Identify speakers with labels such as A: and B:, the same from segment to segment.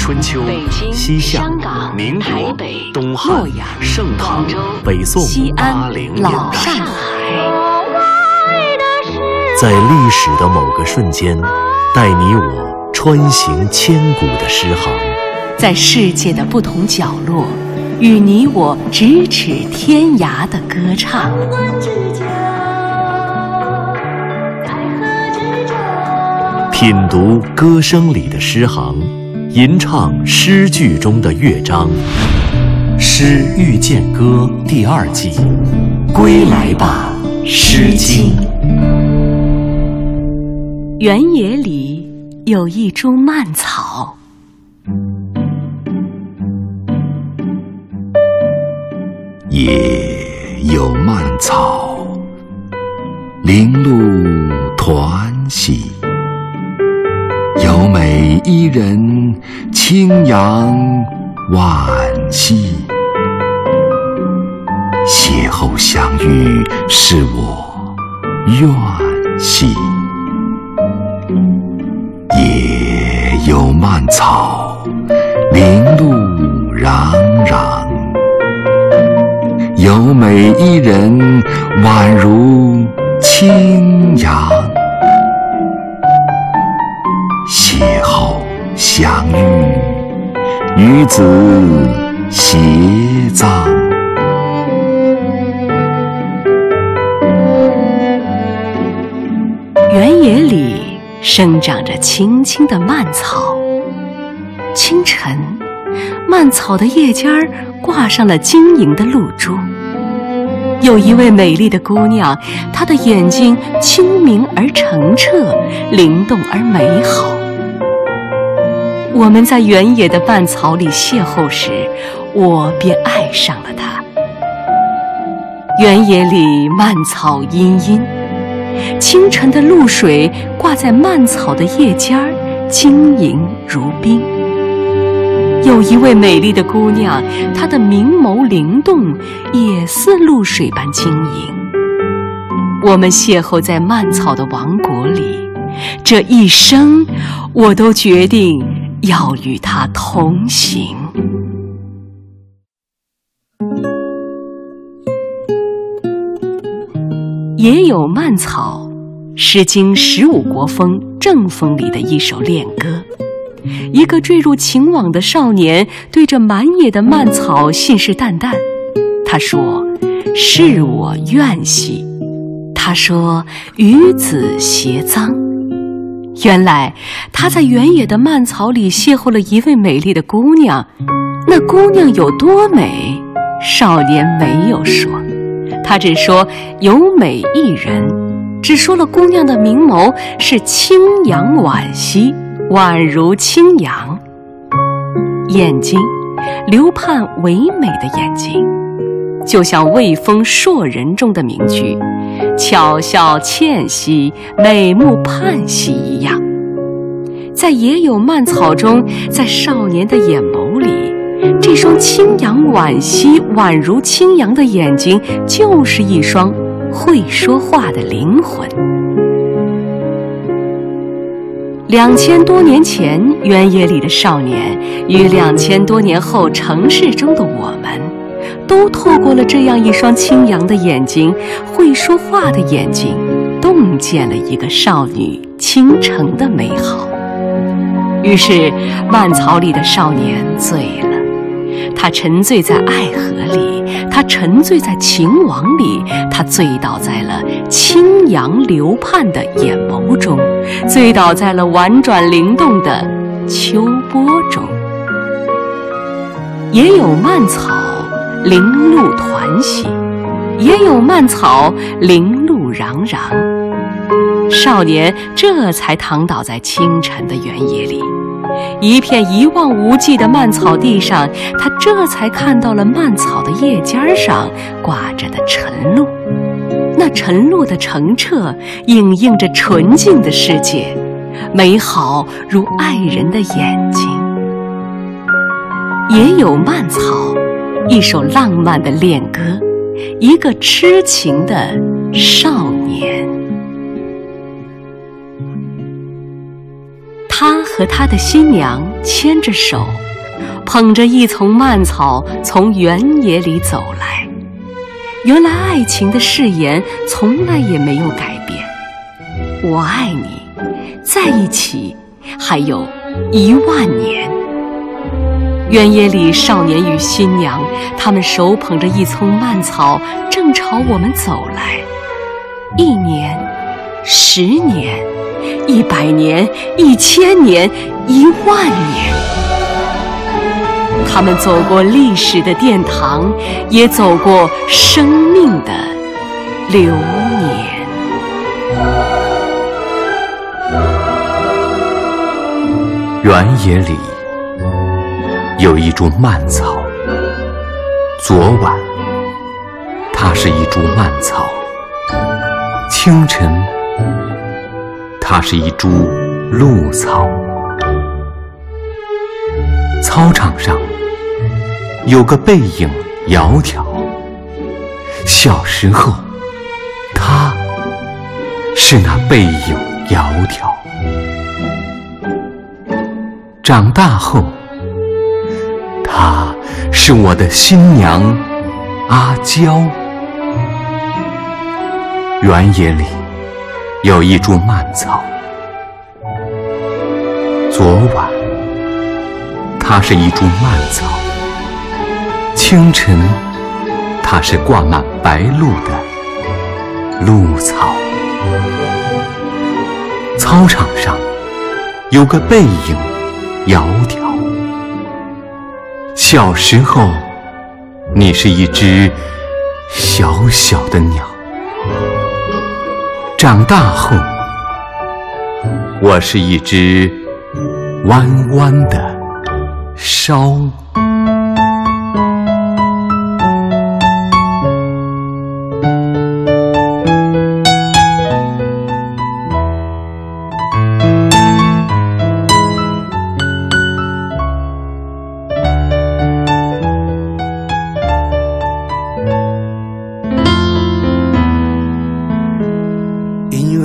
A: 春秋、西夏、民国、东汉、盛唐、北宋、八零年代，在历史的某个瞬间，带你我穿行千古的诗行；
B: 在世界的不同角落，与你我咫尺天涯的歌唱。
A: 品读歌声里的诗行，吟唱诗句中的乐章，《诗遇见歌》第二季，归来吧，《诗经》。
B: 原野里有一株蔓草，
C: 野有蔓草，零露团兮。有美伊人，轻扬惋惜。邂逅相遇，是我愿兮。野有蔓草，零露攘攘。有美伊人，宛如清扬。与子偕葬。
B: 原野里生长着青青的蔓草。清晨，蔓草的叶尖儿挂上了晶莹的露珠。有一位美丽的姑娘，她的眼睛清明而澄澈，灵动而美好。我们在原野的蔓草里邂逅时，我便爱上了她。原野里蔓草茵茵，清晨的露水挂在蔓草的叶尖儿，晶莹如冰。有一位美丽的姑娘，她的明眸灵动，也似露水般晶莹。我们邂逅在蔓草的王国里，这一生，我都决定。要与他同行。也有蔓草，《诗经·十五国风·正风》里的一首恋歌。一个坠入情网的少年，对着满野的蔓草信誓旦旦。他说：“是我愿兮。”他说：“与子偕臧。”原来他在原野的蔓草里邂逅了一位美丽的姑娘，那姑娘有多美，少年没有说，他只说有美一人，只说了姑娘的明眸是清扬惋惜，宛如清扬，眼睛流盼唯美的眼睛，就像魏风硕人中的名句。巧笑倩兮，美目盼兮一样，在野有蔓草中，在少年的眼眸里，这双清扬惋惜、宛如清扬的眼睛，就是一双会说话的灵魂。两千多年前，原野里的少年，与两千多年后城市中的我们。都透过了这样一双清扬的眼睛，会说话的眼睛，洞见了一个少女倾城的美好。于是，蔓草里的少年醉了，他沉醉在爱河里，他沉醉在情网里，他醉倒在了清扬流盼的眼眸中，醉倒在了婉转灵动的秋波中。也有蔓草。零露团兮，也有蔓草零露攘攘。少年这才躺倒在清晨的原野里，一片一望无际的蔓草地上，他这才看到了蔓草的叶尖上挂着的晨露。那晨露的澄澈，映映着纯净的世界，美好如爱人的眼睛。也有蔓草。一首浪漫的恋歌，一个痴情的少年。他和他的新娘牵着手，捧着一丛蔓草从原野里走来。原来爱情的誓言从来也没有改变，我爱你，在一起还有一万年。原野里少年与新娘，他们手捧着一丛蔓草，正朝我们走来。一年，十年，一百年，一千年，一万年。他们走过历史的殿堂，也走过生命的流年。
C: 原野里有一株蔓草，昨晚它是一株蔓草，清晨它是一株露草，操场上。有个背影窈窕，小时候，他是那背影窈窕；长大后，她是我的新娘阿娇。原野里有一株蔓草，昨晚，它是一株蔓草。清晨，它是挂满白露的露草。操场上有个背影窈窕。小时候，你是一只小小的鸟；长大后，我是一只弯弯的烧。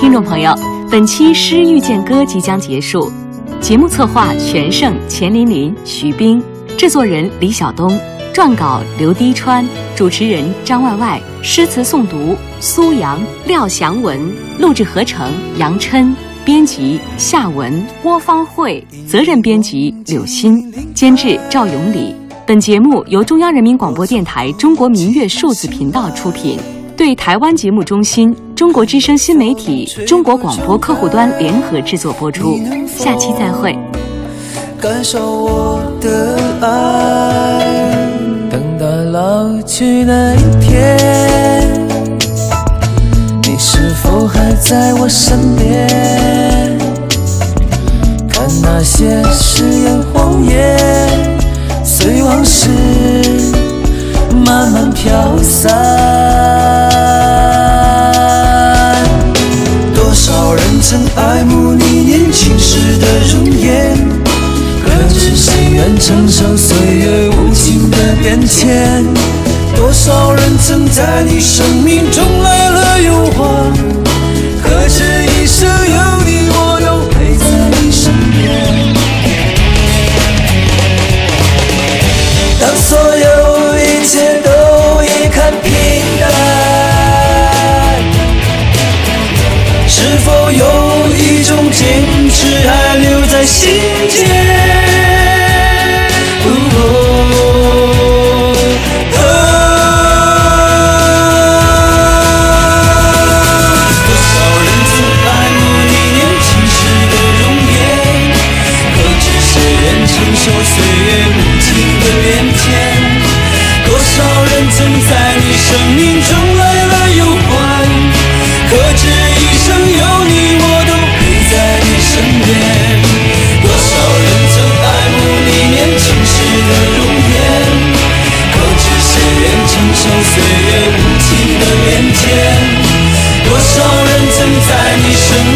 B: 听众朋友，本期《诗遇见歌》即将结束，节目策划全胜、钱琳琳、徐冰，制作人李晓东，撰稿刘滴川，主持人张外外，诗词诵读苏阳、廖祥文，录制合成杨琛，编辑夏文、郭方慧，责任编辑柳鑫，监制赵永礼。本节目由中央人民广播电台中国民乐数字频道出品。对台湾节目中心、中国之声新媒体、中国广播客户端联合制作播出，下期再会。
D: 感受我的爱，等到老去那一天，你是否还在我身边？承受岁月无情的变迁？多少人曾在你生命中来了又还，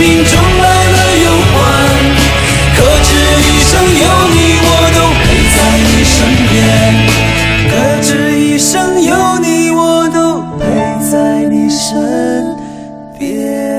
D: 命中来了又还，可知一生有你我都陪在你身边，可知一生有你我都陪在你身边。